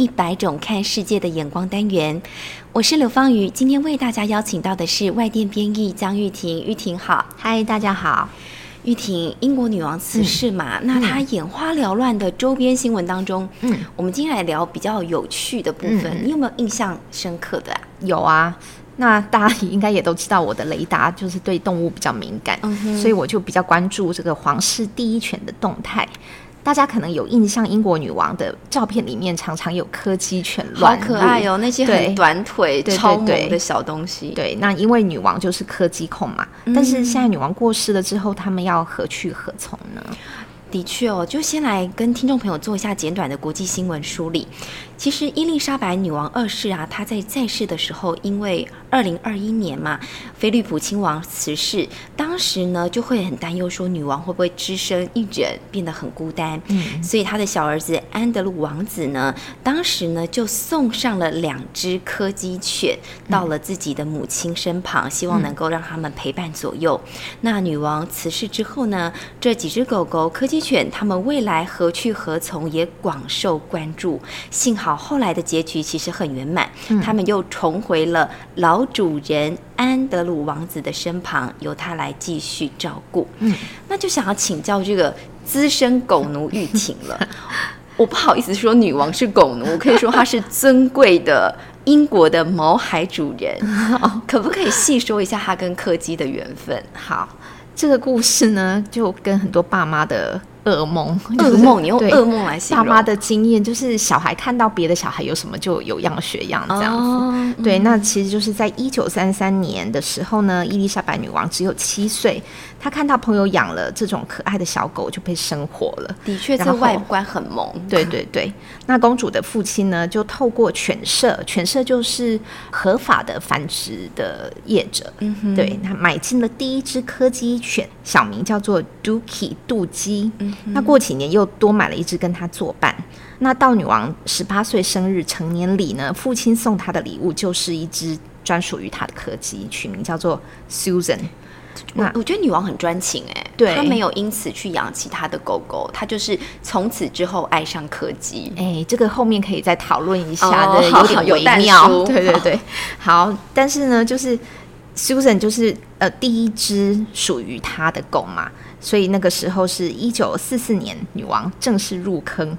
一百种看世界的眼光》单元。我是刘芳瑜，今天为大家邀请到的是外电编译江玉婷。玉婷好，嗨，大家好。玉婷，英国女王辞世嘛？那她眼花缭乱的周边新闻当中，嗯，我们今天来聊比较有趣的部分。你有没有印象深刻的？有啊。那大家应该也都知道，我的雷达就是对动物比较敏感，所以我就比较关注这个皇室第一犬的动态。大家可能有印象，英国女王的照片里面常常有柯基犬乱好可爱哦，那些很短腿、超萌的小东西。对，那因为女王就是柯基控嘛，但是现在女王过世了之后，他们要何去何从呢？的确哦，就先来跟听众朋友做一下简短的国际新闻梳理。其实伊丽莎白女王二世啊，她在在世的时候，因为二零二一年嘛，菲利普亲王辞世，当时呢就会很担忧说女王会不会只身一人变得很孤单，嗯，所以她的小儿子安德鲁王子呢，当时呢就送上了两只柯基犬到了自己的母亲身旁，希望能够让他们陪伴左右。那女王辞世之后呢，这几只狗狗柯基犬，它们未来何去何从也广受关注。幸好。后来的结局其实很圆满，他们又重回了老主人安德鲁王子的身旁，由他来继续照顾。嗯，那就想要请教这个资深狗奴玉婷了。我不好意思说女王是狗奴，我可以说她是尊贵的英国的毛海主人。可不可以细说一下她跟柯基的缘分？好，这个故事呢，就跟很多爸妈的。噩梦，噩梦，你用噩梦来形容。爸妈的经验就是，小孩看到别的小孩有什么，就有样学样这样子。对，那其实就是在一九三三年的时候呢，伊丽莎白女王只有七岁。他看到朋友养了这种可爱的小狗，就被生活了。的确，这外观很萌。对对对。那公主的父亲呢，就透过犬舍，犬舍就是合法的繁殖的业者。嗯哼。对他买进了第一只柯基犬，小名叫做 Dookie 杜基。嗯。那过几年又多买了一只跟他作伴。那到女王十八岁生日成年礼呢，父亲送她的礼物就是一只专属于她的柯基，取名叫做 Susan。我我觉得女王很专情哎，对，她没有因此去养其他的狗狗，她就是从此之后爱上柯基。哎，这个后面可以再讨论一下的，有点微妙。对对对，好。但是呢，就是 Susan 就是呃第一只属于她的狗嘛，所以那个时候是一九四四年，女王正式入坑。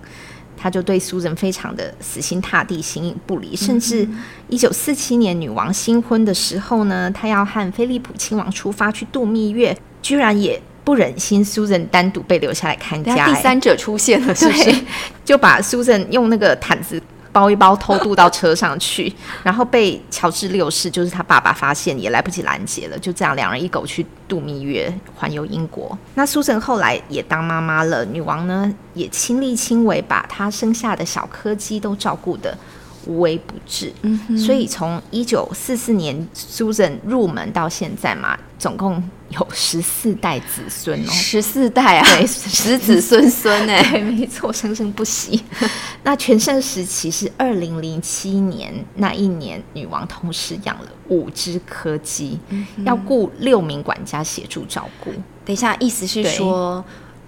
他就对苏人非常的死心塌地、形影不离，甚至一九四七年女王新婚的时候呢，他要和菲利普亲王出发去度蜜月，居然也不忍心苏人单独被留下来看家，第三者出现了，是不是？就把苏人用那个毯子。包一包偷渡到车上去，然后被乔治六世，就是他爸爸发现，也来不及拦截了。就这样，两人一狗去度蜜月，环游英国。那苏贞后来也当妈妈了，女王呢也亲力亲为，把她生下的小柯基都照顾的。无微不至，所以从一九四四年 Susan 入门到现在嘛，总共有十四代子孙哦，十四代啊，对，十子孙孙 哎，没错，生生不息。那全盛时期是二零零七年那一年，女王同时养了五只柯基，要雇六名管家协助照顾。等一下，意思是说。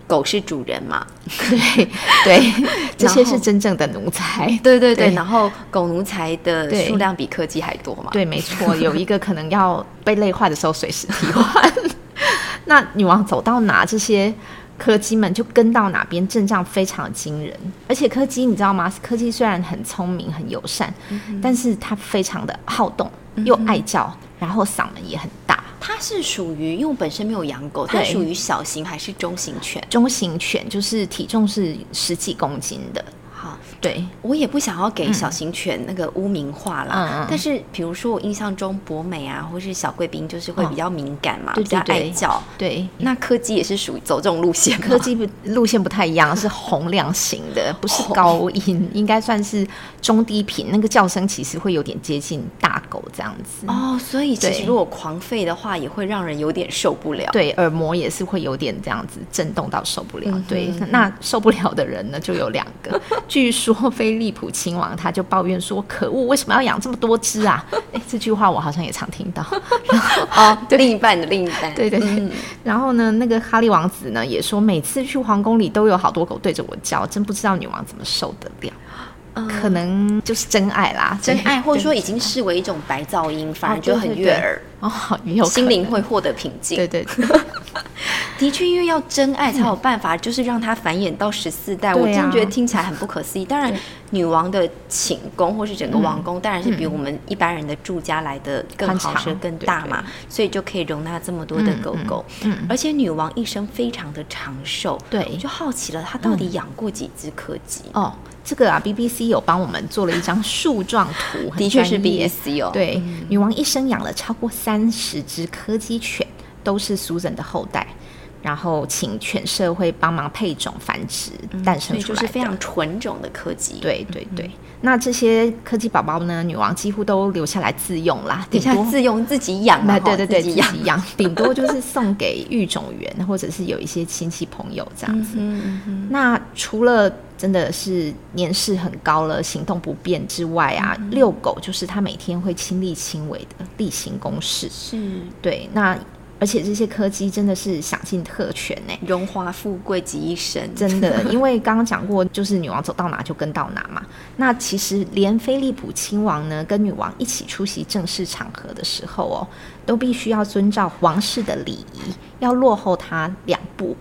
狗是主人嘛？对对，这些是真正的奴才。对对对，然后狗奴才的数量比柯基还多嘛？对，没错，有一个可能要被累坏的时候随时替换。那女王走到哪，这些柯基们就跟到哪边，阵仗非常惊人。而且柯基你知道吗？柯基虽然很聪明、很友善，但是它非常的好动，又爱叫，然后嗓门也很大。它是属于，因为我本身没有养狗，它属于小型还是中型犬？中型犬就是体重是十几公斤的。好，对，我也不想要给小型犬那个污名化啦。但是，比如说我印象中博美啊，或是小贵宾，就是会比较敏感嘛，比较爱叫。对，那柯基也是属于走这种路线。柯基不路线不太一样，是 洪亮型的，不是高音，应该算是中低频。那个叫声其实会有点接近大狗这样子。哦，所以其实如果狂吠的话，也会让人有点受不了。对，耳膜也是会有点这样子震动到受不了。对，那受不了的人呢，就有两个。据说菲利普亲王他就抱怨说：“可恶，为什么要养这么多只啊？” 哎，这句话我好像也常听到。然 后哦，另一半的另一半，对对对。然后呢，那个哈利王子呢也说，每次去皇宫里都有好多狗对着我叫，真不知道女王怎么受得了。可能就是真爱啦，真爱，或者说已经视为一种白噪音，反而就很悦耳哦，心灵会获得平静。对对，的确，因为要真爱才有办法，就是让它繁衍到十四代。我真觉得听起来很不可思议。当然，女王的寝宫或是整个王宫，当然是比我们一般人的住家来的更好，是更大嘛，所以就可以容纳这么多的狗狗。嗯，而且女王一生非常的长寿。对，我就好奇了，她到底养过几只柯基？哦。这个啊，BBC 有帮我们做了一张树状图，的确是 BBC 哦。对，女王一生养了超过三十只柯基犬，都是 Susan 的后代，然后请全社会帮忙配种繁殖，诞生出来，就是非常纯种的柯基。对对对，那这些柯基宝宝呢，女王几乎都留下来自用啦，顶多自用自己养，对对对，自己养，顶多就是送给育种员或者是有一些亲戚朋友这样子。那除了真的是年事很高了，行动不便之外啊，遛狗就是他每天会亲力亲为的例行公事。是，对。那而且这些科技真的是享尽特权呢，荣华富贵集一身。真的，因为刚刚讲过，就是女王走到哪就跟到哪嘛。那其实连菲利普亲王呢，跟女王一起出席正式场合的时候哦，都必须要遵照王室的礼仪，要落后他两步。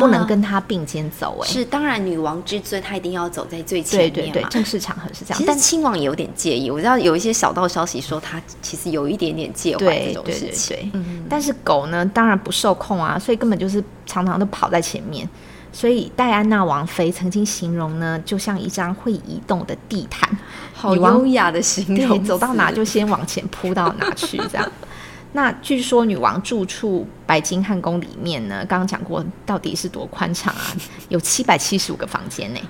不能跟他并肩走，哎，是当然，女王之尊，她一定要走在最前面对对对，正式场合是这样。但亲王也有点介意，我知道有一些小道消息说他其实有一点点介怀这种事情。嗯，但是狗呢，当然不受控啊，所以根本就是常常都跑在前面。所以戴安娜王妃曾经形容呢，就像一张会移动的地毯，好优雅的形容，走到哪就先往前扑到哪去，这样。那据说女王住处白金汉宫里面呢，刚刚讲过，到底是多宽敞啊？有七百七十五个房间呢，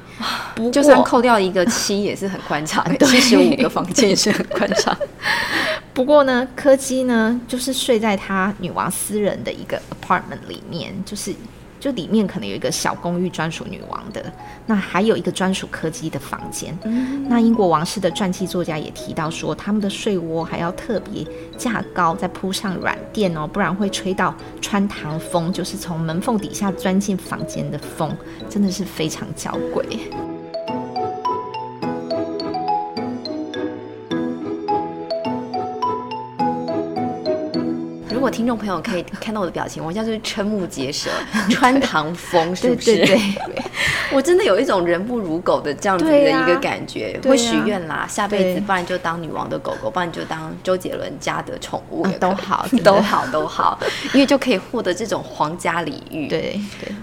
就算扣掉一个七也是很宽敞，七十五个房间也是很宽敞。不过呢，柯基呢，就是睡在他女王私人的一个 apartment 里面，就是。就里面可能有一个小公寓专属女王的，那还有一个专属柯基的房间。那英国王室的传记作家也提到说，他们的睡窝还要特别架高，再铺上软垫哦，不然会吹到穿堂风，就是从门缝底下钻进房间的风，真的是非常娇贵。听众朋友可以看到我的表情，我现在就是瞠目结舌，穿堂风是不是？对，我真的有一种人不如狗的这样子的一个感觉，会许愿啦，下辈子不然就当女王的狗狗，不然就当周杰伦家的宠物，都好，都好，都好，因为就可以获得这种皇家礼遇。对对。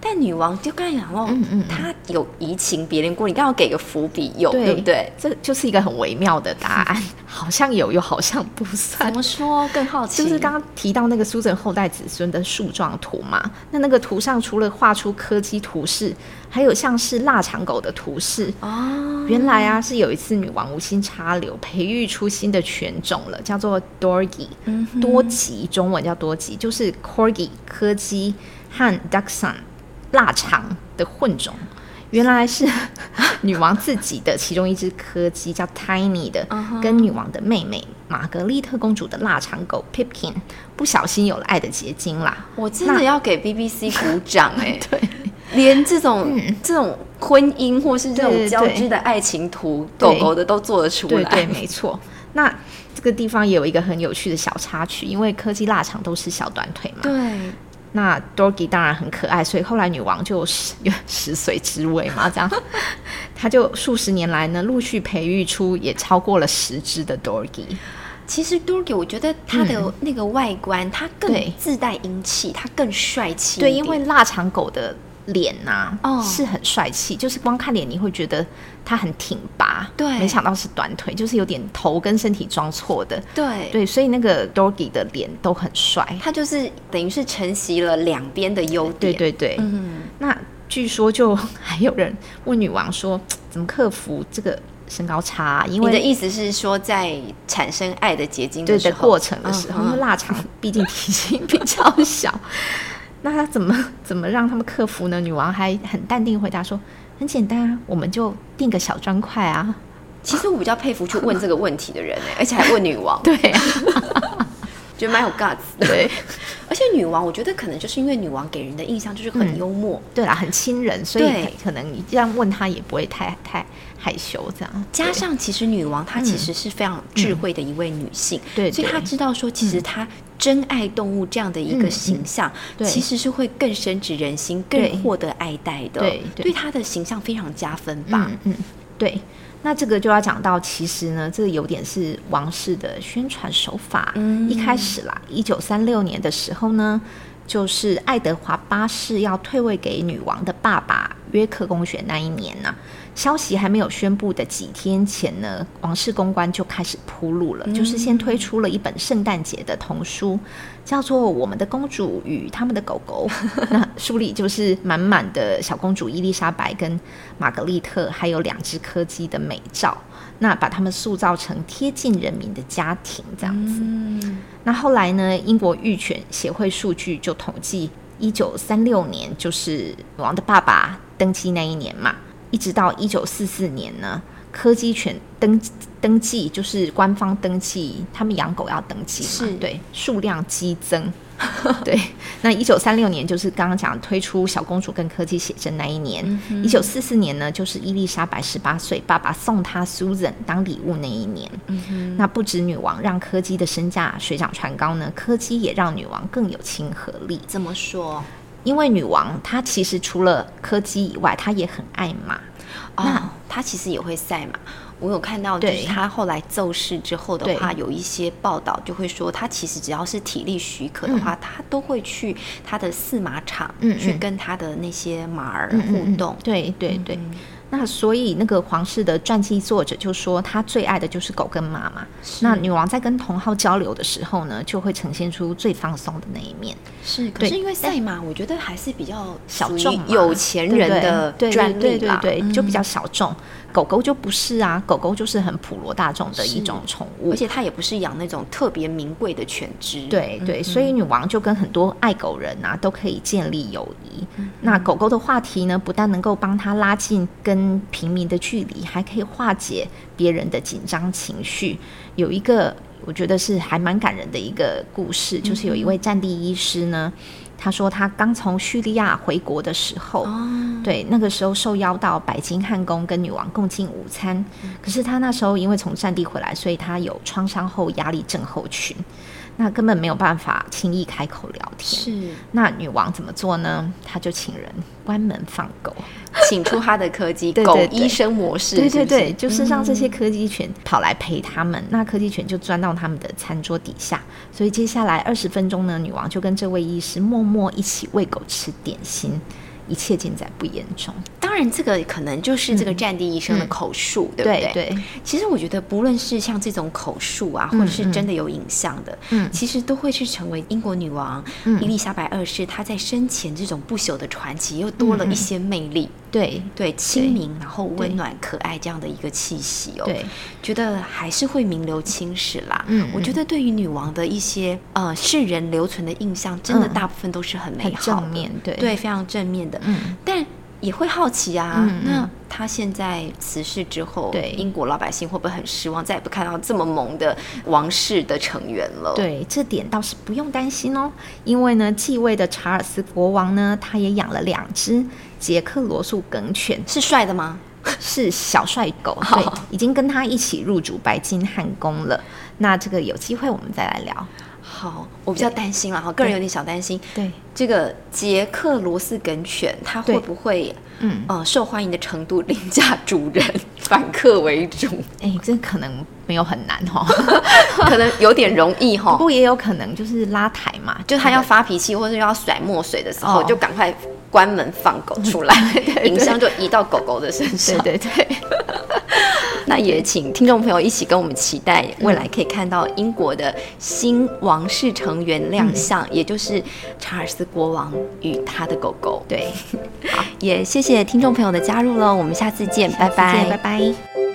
但女王就刚才讲哦，她有移情别恋过，你刚好给个伏笔，有对不对？这就是一个很微妙的答案，好像有，又好像不算。怎么说？更好奇，就是刚刚提到那个苏贞后代子孙的树状图嘛？那那个图上除了画出柯基图示，还有像是腊肠狗的图示哦。原来啊，是有一次女王无心插柳，培育出新的犬种了，叫做 Dorgi，多吉，中文叫多吉，就是 Corgi 柯基和 Dachshund。腊肠的混种，原来是 女王自己的其中一只柯基，叫 Tiny 的，跟女王的妹妹玛格丽特公主的腊肠狗 Pipkin 不小心有了爱的结晶啦。我真的要给 BBC 鼓掌哎！对，连这种这种婚姻或是这种交织的爱情图，狗狗的都做得出来。对，没错。那这个地方也有一个很有趣的小插曲，因为柯基腊肠都是小短腿嘛。对。那 Dorgy 当然很可爱，所以后来女王就有十岁之位嘛，这样，她就数十年来呢，陆续培育出也超过了十只的 Dorgy。其实 Dorgy 我觉得它的那个外观，它更自带英气，它更帅气。对，因为腊肠狗的脸呐，哦，是很帅气，就是光看脸你会觉得他很挺拔，对，没想到是短腿，就是有点头跟身体装错的，对。对，所以那个 Doggy 的脸都很帅，他就是等于是承袭了两边的优点，对对对，嗯，那据说就还有人问女王说，怎么克服这个身高差？因为你的意思是说，在产生爱的结晶的过程的时候，因为腊肠毕竟体型比较小。那他怎么 怎么让他们克服呢？女王还很淡定回答说：“很简单啊，我们就定个小砖块啊。”其实我比较佩服去问这个问题的人哎，而且还问女王，对，觉得蛮有 guts。对，而且女王，我觉得可能就是因为女王给人的印象就是很幽默，对啦，很亲人，所以可能你这样问她也不会太太害羞这样。加上其实女王她其实是非常智慧的一位女性，对，所以她知道说其实她。真爱动物这样的一个形象，其实是会更深植人心，更获得爱戴的，对，对他的形象非常加分吧。嗯，对。那这个就要讲到，其实呢，这有点是王室的宣传手法。嗯，一开始啦，一九三六年的时候呢，就是爱德华八世要退位给女王的爸爸约克公爵那一年呢。消息还没有宣布的几天前呢，王室公关就开始铺路了，就是先推出了一本圣诞节的童书，叫做《我们的公主与他们的狗狗》。那书里就是满满的小公主伊丽莎白跟玛格丽特，还有两只柯基的美照，那把他们塑造成贴近人民的家庭这样子。那后来呢，英国育犬协会数据就统计，一九三六年就是女王的爸爸登基那一年嘛。一直到一九四四年呢，柯基犬登登记就是官方登记，他们养狗要登记嘛，对，数量激增。对，那一九三六年就是刚刚讲推出小公主跟柯基写真那一年，一九四四年呢就是伊丽莎白十八岁，爸爸送她 Susan 当礼物那一年。那不止女王让柯基的身价水涨船高呢，柯基也让女王更有亲和力。怎么说？因为女王她其实除了柯基以外，她也很爱马。那她其实也会赛马。我有看到，就是他后来奏事之后的话，有一些报道就会说，他其实只要是体力许可的话，他都会去他的饲马场，去跟他的那些马儿互动。对对对。那所以那个皇室的传记作者就说，他最爱的就是狗跟马嘛。那女王在跟同号交流的时候呢，就会呈现出最放松的那一面。是，可是因为赛马，我觉得还是比较小众，有钱人的专利对对对，就比较小众。狗狗就不是啊，狗狗就是很普罗大众的一种宠物，而且它也不是养那种特别名贵的犬只。对对，所以女王就跟很多爱狗人啊都可以建立友谊。那狗狗的话题呢，不但能够帮他拉近跟平民的距离，还可以化解别人的紧张情绪。有一个我觉得是还蛮感人的一个故事，就是有一位战地医师呢。他说，他刚从叙利亚回国的时候，对那个时候受邀到白金汉宫跟女王共进午餐。可是他那时候因为从战地回来，所以他有创伤后压力症候群。那根本没有办法轻易开口聊天。是，那女王怎么做呢？她就请人关门放狗，请出她的柯基 狗医生模式。对对对，就是让这些柯基犬跑来陪他们。那柯基犬就钻到他们的餐桌底下。所以接下来二十分钟呢，女王就跟这位医师默默一起喂狗吃点心。一切尽在不言中。当然，这个可能就是这个战地医生的口述，对不对？对。其实我觉得，不论是像这种口述啊，或者是真的有影像的，嗯，其实都会去成为英国女王伊丽莎白二世她在生前这种不朽的传奇，又多了一些魅力。对对，亲民，然后温暖可爱这样的一个气息哦。对，觉得还是会名留青史啦。嗯，我觉得对于女王的一些呃世人留存的印象，真的大部分都是很美好、正面，对对，非常正面的。嗯，但。也会好奇啊，那他现在辞世之后，对英国老百姓会不会很失望，再也不看到这么萌的王室的成员了？对，这点倒是不用担心哦，因为呢，继位的查尔斯国王呢，他也养了两只杰克罗素梗犬，是帅的吗？是小帅狗，对，已经跟他一起入主白金汉宫了。那这个有机会我们再来聊。好，我比较担心了哈，个人有点小担心。对，这个捷克罗斯梗犬，它会不会嗯呃受欢迎的程度凌驾主人，反客为主？哎，这可能没有很难哈，可能有点容易哈。不过也有可能就是拉台嘛，就它要发脾气或者要甩墨水的时候，就赶快关门放狗出来，影像就移到狗狗的身上。对对对。那也请听众朋友一起跟我们期待，未来可以看到英国的新王室成员亮相，也就是查尔斯国王与他的狗狗。对，好，也谢谢听众朋友的加入喽，我们下次见，拜拜，拜拜。